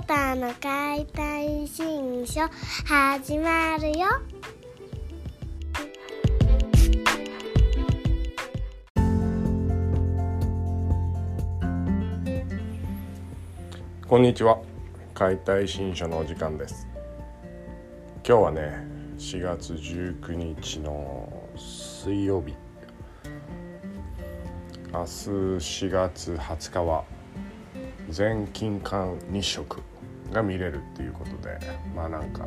ータの解体新書始まるよ。こんにちは。解体新書のお時間です。今日はね4月19日の水曜日。明日4月20日は全金環日食。が見れるっていうことでまあなんか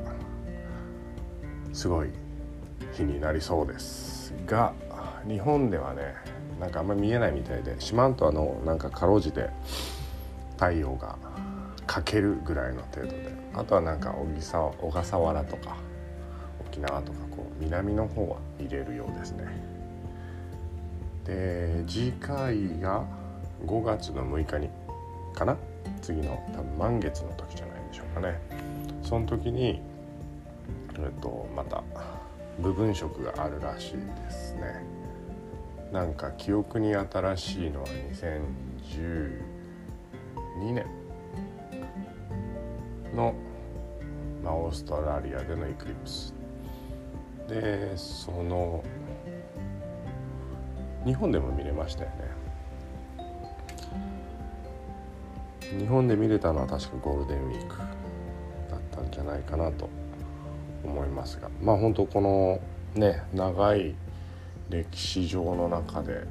すごい日になりそうですが日本ではねなんかあんまり見えないみたいで四万十のなんかかろうじて太陽が欠けるぐらいの程度であとはなんか小笠原とか沖縄とかこう南の方は見れるようですね。で次回が5月の6日にかな？次の多分満月の時じゃない？かね。その時にえっとまた部分色があるらしいですね。なんか記憶に新しいのは2012年の、まあ、オーストラリアでのエクリプス。でその日本でも見れましたよね。日本で見れたのは確かゴールデンウィーク。じゃないかなと思いますが。まあ本当このね長い歴史上の中で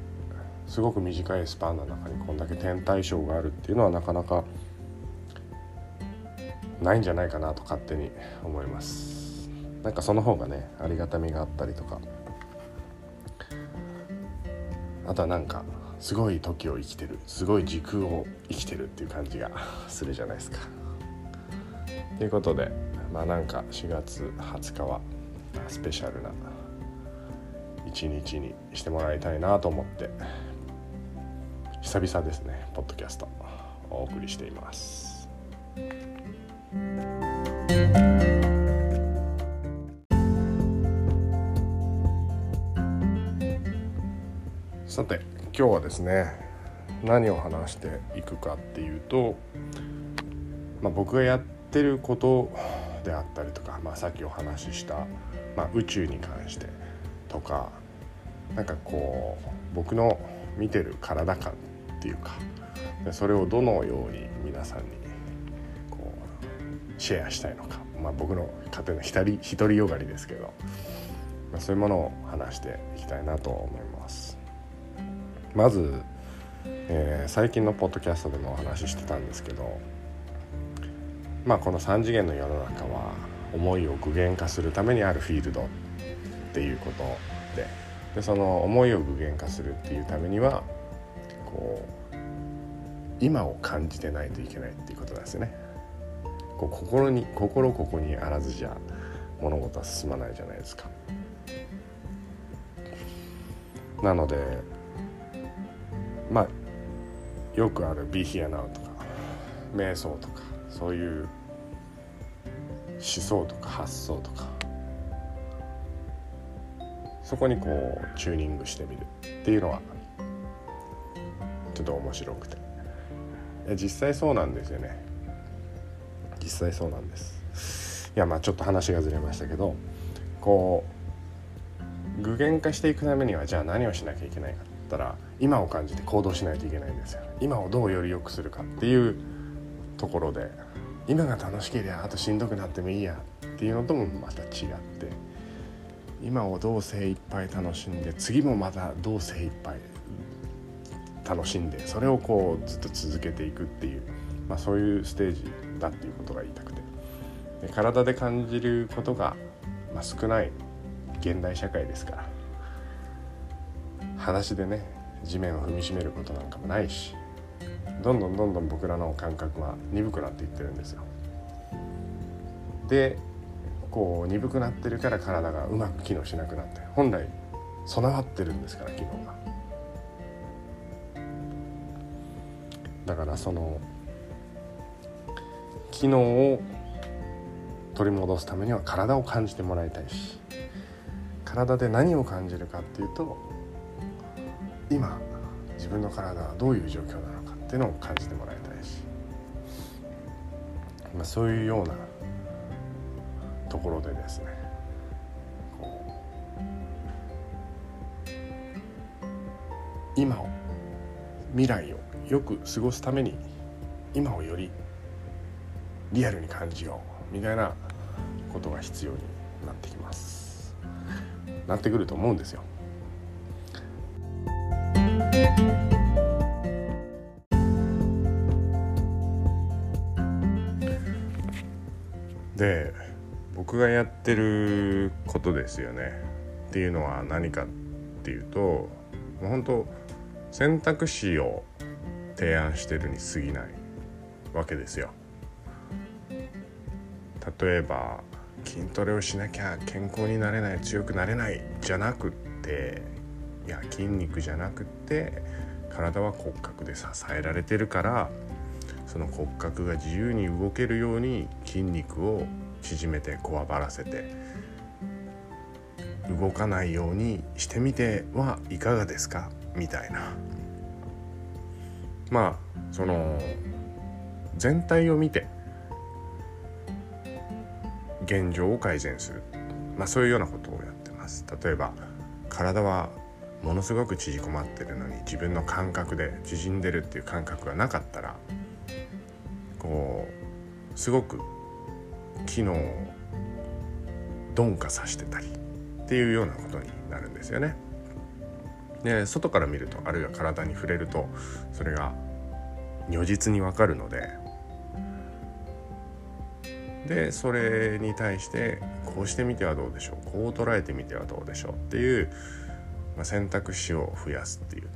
すごく短いスパンの中にこんだけ天体ショーがあるっていうのはなかなかないんじゃないかなと勝手に思います。なんかその方がねありがたみがあったりとか。あとはなんかすごい時を生きてるすごい時空を生きてるっていう感じがするじゃないですか。ということでまあなんか4月20日はスペシャルな一日にしてもらいたいなと思って久々ですねポッドキャストお送りしています。さて今日はですね何を話していくかっていうと、まあ、僕がやっててることであったりとか、まあ、さっきお話しした、まあ、宇宙に関してとかなんかこう僕の見てる体感っていうかそれをどのように皆さんにこうシェアしたいのか、まあ、僕の勝手な独り独りよがりですけど、まあ、そういうものを話していきたいなと思います。まず、えー、最近のポッドキャストでもお話ししてたんですけどまあこの3次元の世の中は思いを具現化するためにあるフィールドっていうことででその思いを具現化するっていうためにはこう今を感じてないといけないっていうことなんですよね。こう心に心ここにあらずじゃ物事は進まないじゃないですか。なのでまあよくある「Be Here Now」とか瞑想とかそういう思想とか発想とかそこにこうチューニングしてみるっていうのはちょっと面白くて。実際そうなんですよね。実際そうなんです。いやまあちょっと話がずれましたけどこう具現化していくためにはじゃあ何をしなきゃいけないかっったら今を感じて行動しないといけないんですよ。今をどうより良くするかっていうところで今が楽しければあとしんどくなってもいいやっていうのともまた違って今をどう精一杯楽しんで次もまたどう精一杯楽しんでそれをこうずっと続けていくっていう、まあ、そういうステージだっていうことが言いたくて。で体で感じることが、まあ、少ない現代社会ですから。裸足でね地面を踏みしめることなんかもないしどんどんどんどん僕らの感覚は鈍くなっていってるんですよ。でこう鈍くなってるから体がうまく機能しなくなって本来備わってるんですから機能が。だからその機能を取り戻すためには体を感じてもらいたいし体で何を感じるかっていうと今自分の体はどういう状況なのっていうのを感じてもらいたいし。まあ、そういうようなところでですね。今を未来をよく過ごすために今をよりリアルに感じようみたいなことが必要になってきます。なってくると思うんですよ。僕がやってることですよねっていうのは何かっていうともう本当選択肢を提案してるに過ぎないわけですよ。例えば筋トレをしなきゃ健康になれない強くなれないじゃなくっていや筋肉じゃなくって体は骨格で支えられてるからその骨格が自由に動けるように筋肉を縮めてこわばらせて動かないようにしてみてはいかがですか？みたいな。まあその全体を見て現状を改善する、まあ、そういうようなことをやってます。例えば体はものすごく縮こまってるのに自分の感覚で縮んでるっていう感覚がなかったらこうすごく機能を鈍化させてたりっていうようなことになるんですよね。で外から見るとあるいは体に触れるとそれが如実にわかるのででそれに対してこうしてみてはどうでしょうこう捉えてみてはどうでしょうっていう、まあ、選択肢を増やすっていう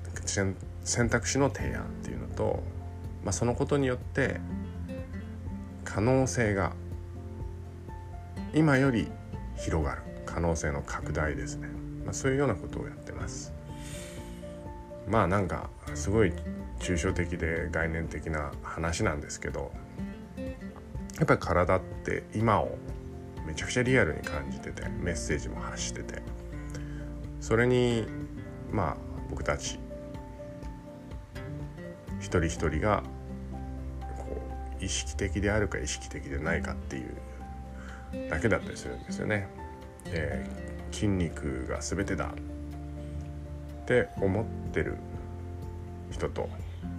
選択肢の提案っていうのと、まあ、そのことによって可能性が今より広がる可能性の拡大ですね、まあ、そういうようなことをやってます。まあなんかすごい抽象的で概念的な話なんですけどやっぱり体って今をめちゃくちゃリアルに感じててメッセージも発しててそれにまあ僕たち一人一人がこう意識的であるか意識的でないかっていうだけだったりするんですよね。で筋肉が全てだって思ってる人と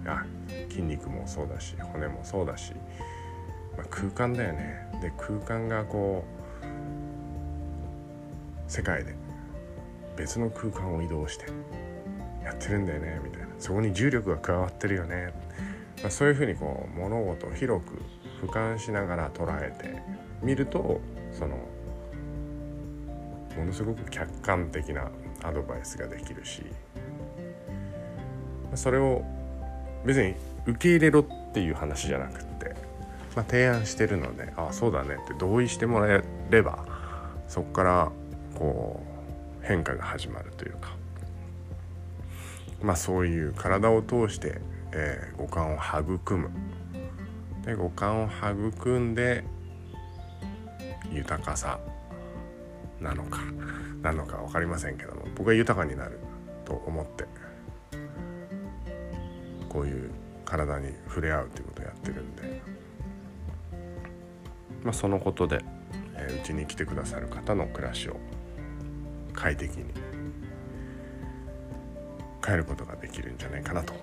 あ筋肉もそうだし骨もそうだし、まあ、空間だよね。で空間がこう世界で別の空間を移動してやってるんだよねみたいな。そこに重力が加わってるよね、まあ、そういうふうにこう物事を広く俯瞰しながら捉えてみるとそのものすごく客観的なアドバイスができるしそれを別に受け入れろっていう話じゃなくって、まあ、提案してるのでああそうだねって同意してもらえればそこからこう変化が始まるというか。まあそういう体を通して、えー、五感を育む。で五感を育んで豊かさなのか なのか分かりませんけども僕は豊かになると思ってこういう体に触れ合うということをやってるんで、まあ、そのことでうち、えー、に来てくださる方の暮らしを快適に変えることができるんじゃないかなと。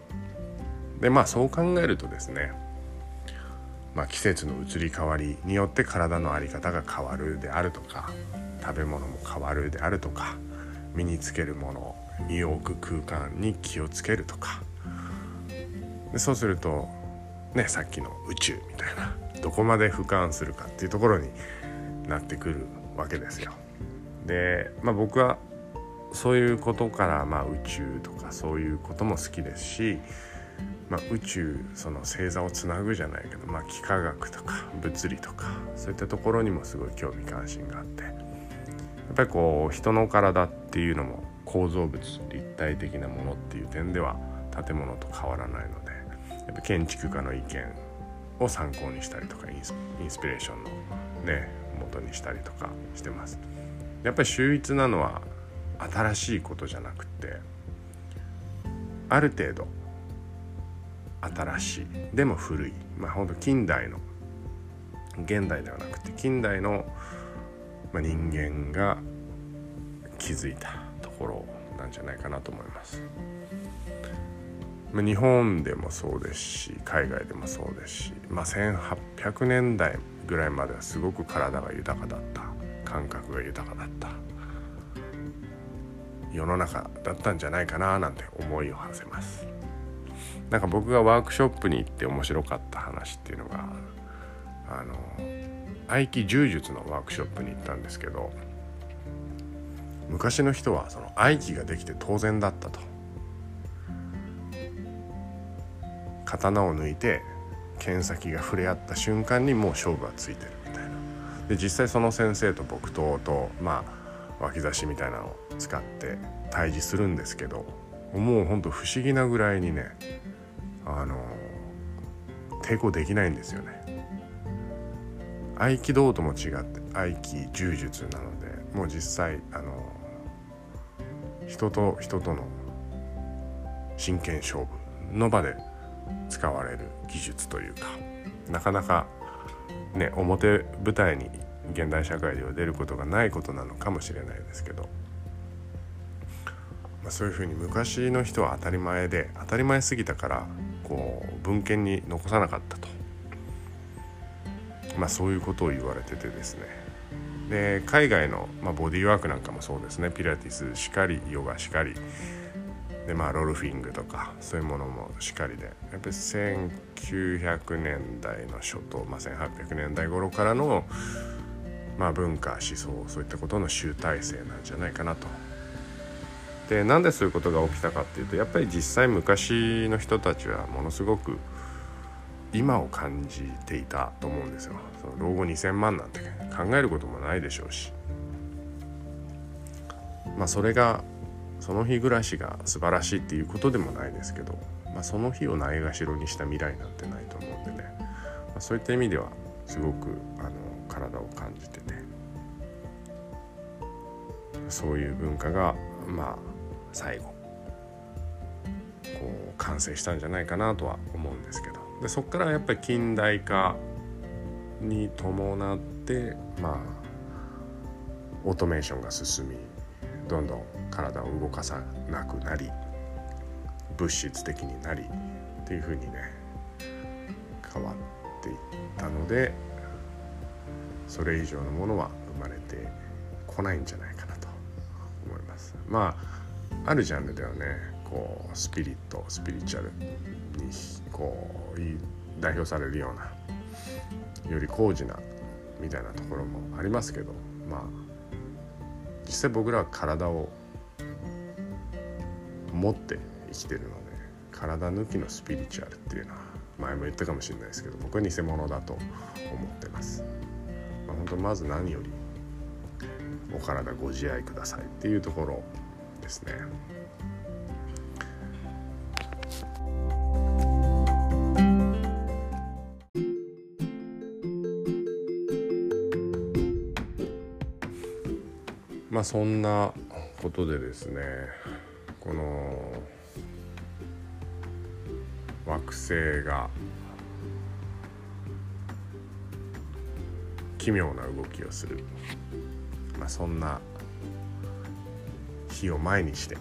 でまあそう考えるとですね、まあ、季節の移り変わりによって体の在り方が変わるであるとか食べ物も変わるであるとか身につけるもの身を置く空間に気をつけるとかでそうするとねさっきの宇宙みたいなどこまで俯瞰するかっていうところになってくるわけですよ。で、まあ、僕はそういうことから、まあ、宇宙とかそういうことも好きですし、まあ、宇宙その星座をつなぐじゃないけど、まあ、幾何学とか物理とかそういったところにもすごい興味関心があって。やっぱりこう人の体っていうのも構造物立体的なものっていう点では建物と変わらないのでやっぱ建築家の意見を参考にしたりとかインスピレーションのね元にしたりとかしてます。やっぱり秀逸なのは新しいことじゃなくてある程度新しい。でも古い。まあほんと近代の現代ではなくて近代の、まあ、人間が気づいたところなんじゃないかなと思います。まあ、日本でもそうですし海外でもそうですし、まあ、1800年代ぐらいまではすごく体が豊かだった。感覚が豊かだった。世の中だったんじゃないかななんて思いを馳せます。なんか僕がワークショップに行って面白かった話っていうのがあの合気柔術のワークショップに行ったんですけど昔の人はその合気ができて当然だったと。刀を抜いて剣先が触れ合った瞬間にもう勝負はついてるみたいな。で実際その先生と木刀とまあ脇差しみたいなのを使って対峙するんですけどもうほんと不思議なぐらいにねあの抵抗できないんですよね。合気道とも違って合気柔術なのでもう実際あの人と人との真剣勝負の場で使われる技術というかなかなかね表舞台に現代社会では出ることがないことなのかもしれないですけど、まあ、そういうふうに昔の人は当たり前で当たり前すぎたからこう文献に残さなかったと、まあ、そういうことを言われててですね。で海外の、まあ、ボディーワークなんかもそうですね。ピラティスしかりヨガしかり。でまあロルフィングとかそういうものもしっかりで。やっぱり1900年代の初頭、まあ、1800年代頃からの、まあ、文化思想そういったことの集大成なんじゃないかなと。でなんでそういうことが起きたかっていうとやっぱり実際昔の人たちはものすごく今を感じていたと思うんですよ。その老後2,000万なんて考えることもないでしょうし。まあそれがその日暮らしが素晴らしいっていうことでもないですけど、まあ、その日をないがしろにした未来なんてないと思うんでね、まあ、そういった意味ではすごくあの体を感じててそういう文化がまあ最後こう完成したんじゃないかなとは思うんですけどでそこからやっぱり近代化に伴ってまあオートメーションが進みどんどん体を動かさなくなり物質的になりっていうふうにね変わっていったのでそれ以上のものは生まれてこないんじゃないかなと思います。まああるジャンルではねこうスピリットスピリチュアルにこう代表されるようなより高次なみたいなところもありますけどまあ実際僕らは体を持って生きてるので体抜きのスピリチュアルっていうのは前も言ったかもしれないですけど僕は偽物だと思ってます。まあ、本当まず何よりお体ご自愛くださいっていうところですね。まあそんなことでですねこの惑星が奇妙な動きをする、まあ、そんな日を前にして、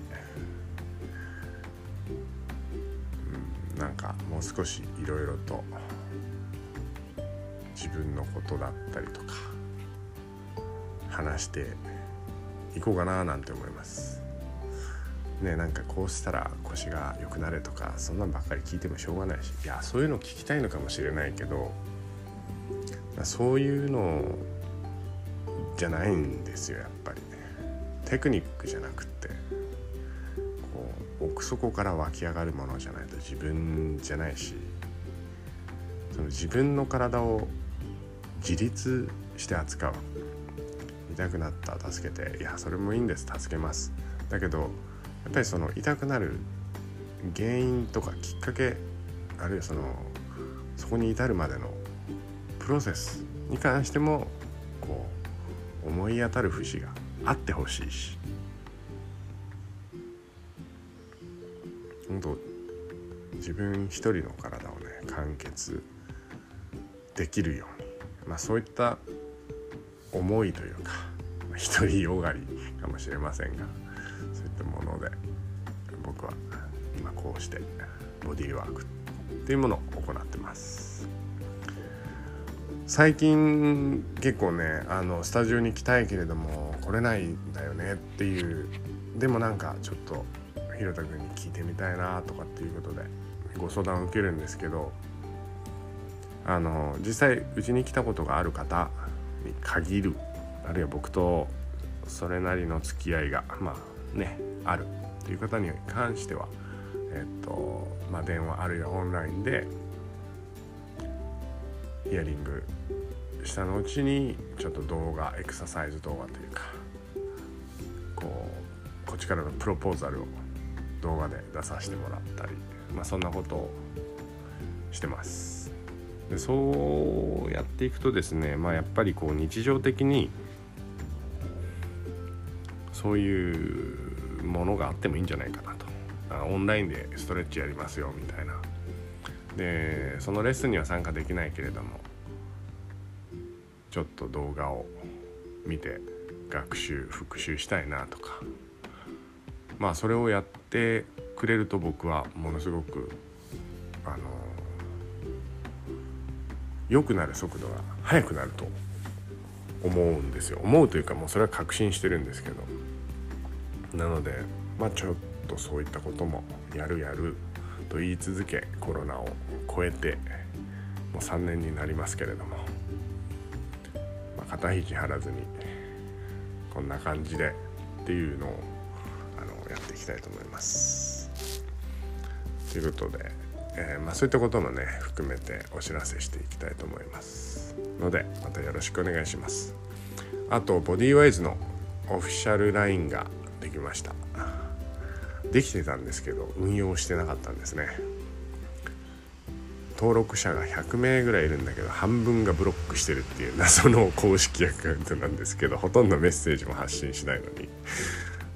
うん、なんかもう少しいろいろと自分のことだったりとか話していこうかななんて思います。ねなんかこうしたら腰が良くなるとかそんなんばっかり聞いてもしょうがないし。いやそういうの聞きたいのかもしれないけどそういうのじゃないんですよやっぱりね。テクニックじゃなくってこう奥底から湧き上がるものじゃないと自分じゃないしその自分の体を自立して扱う。痛くなった助けていやそれもいいんです助けます。だけどやっぱりその痛くなる原因とかきっかけあるいはそのそこに至るまでのプロセスに関してもこう思い当たる節があってほしいし。本当自分一人の体をね完結できるように。まあ、そういった思いというか独りよがりかもしれませんがそういったもので僕は今こうしてボディーワークっていうものを行ってます。最近結構ねあのスタジオに来たいけれども来れないんだよねっていう。でもなんかちょっと広田君に聞いてみたいなとかっていうことでご相談を受けるんですけどあの実際うちに来たことがある方に限るあるいは僕とそれなりの付き合いがまあねあるという方に関してはえっとまあ電話あるいはオンラインでヒアリングしたのうちにちょっと動画エクササイズ動画というかこうこっちからのプロポーザルを動画で出させてもらったり、まあ、そんなことをしてます。でそうやっていくとですねまあやっぱりこう日常的にそういうものがあってもいいんじゃないかなと。あオンラインでストレッチやりますよみたいな。でそのレッスンには参加できないけれどもちょっと動画を見て学習復習したいなとか。まあそれをやってくれると僕はものすごくあの良くなる速度が速くなると思うんですよ。思うというかもうそれは確信してるんですけど。なのでまあちょっとそういったこともやるやると言い続けコロナを超えてもう3年になりますけれども、肩肘張らずにこんな感じでっていうのをあのやっていきたいと思います。ということで、えー、まあ、そういったこともね含めてお知らせしていきたいと思いますのでまたよろしくお願いします。あとボディーワイズのオフィシャル LINE ができましたできてたんですけど運用してなかったんですね登録者が100名ぐらいいるんだけど半分がブロックしてるっていう謎の公式アカウントなんですけどほとんどメッセージも発信しないのに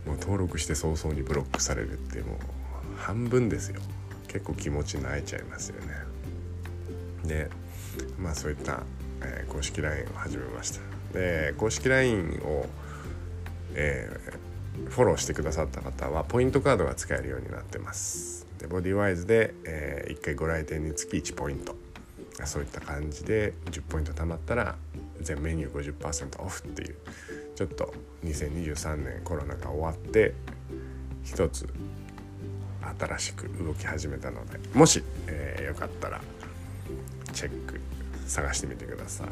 もう登録して早々にブロックされるってもう半分ですよ。結構気持ち泣いちゃいますよね。でまあそういった、えー、公式 LINE を始めました。で公式 LINE を、えー、フォローしてくださった方はポイントカードが使えるようになってます。でボディワイズで、えー、1回ご来店につき1ポイント。そういった感じで10ポイント貯まったら全メニュー50%オフっていうちょっと2023年コロナが終わって一つ新しく動き始めたのでもし、えー、よかったらチェック探してみてください。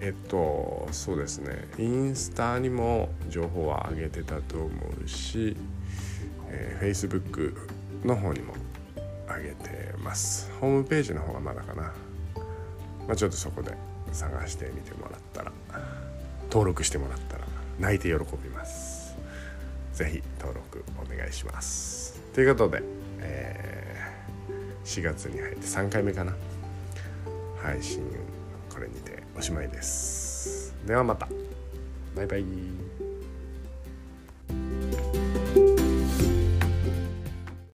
えっとそうですね。インスタにも情報は上げてたと思うし、えー、Facebook の方にも上げてます。ホームページの方がまだかな、まあ、ちょっとそこで探してみてもらったら登録してもらったら泣いて喜びます。是非登録お願いします。ということで、えー、4月に入って3回目かな。配信これにておしまいです。ではまた。バイバイ。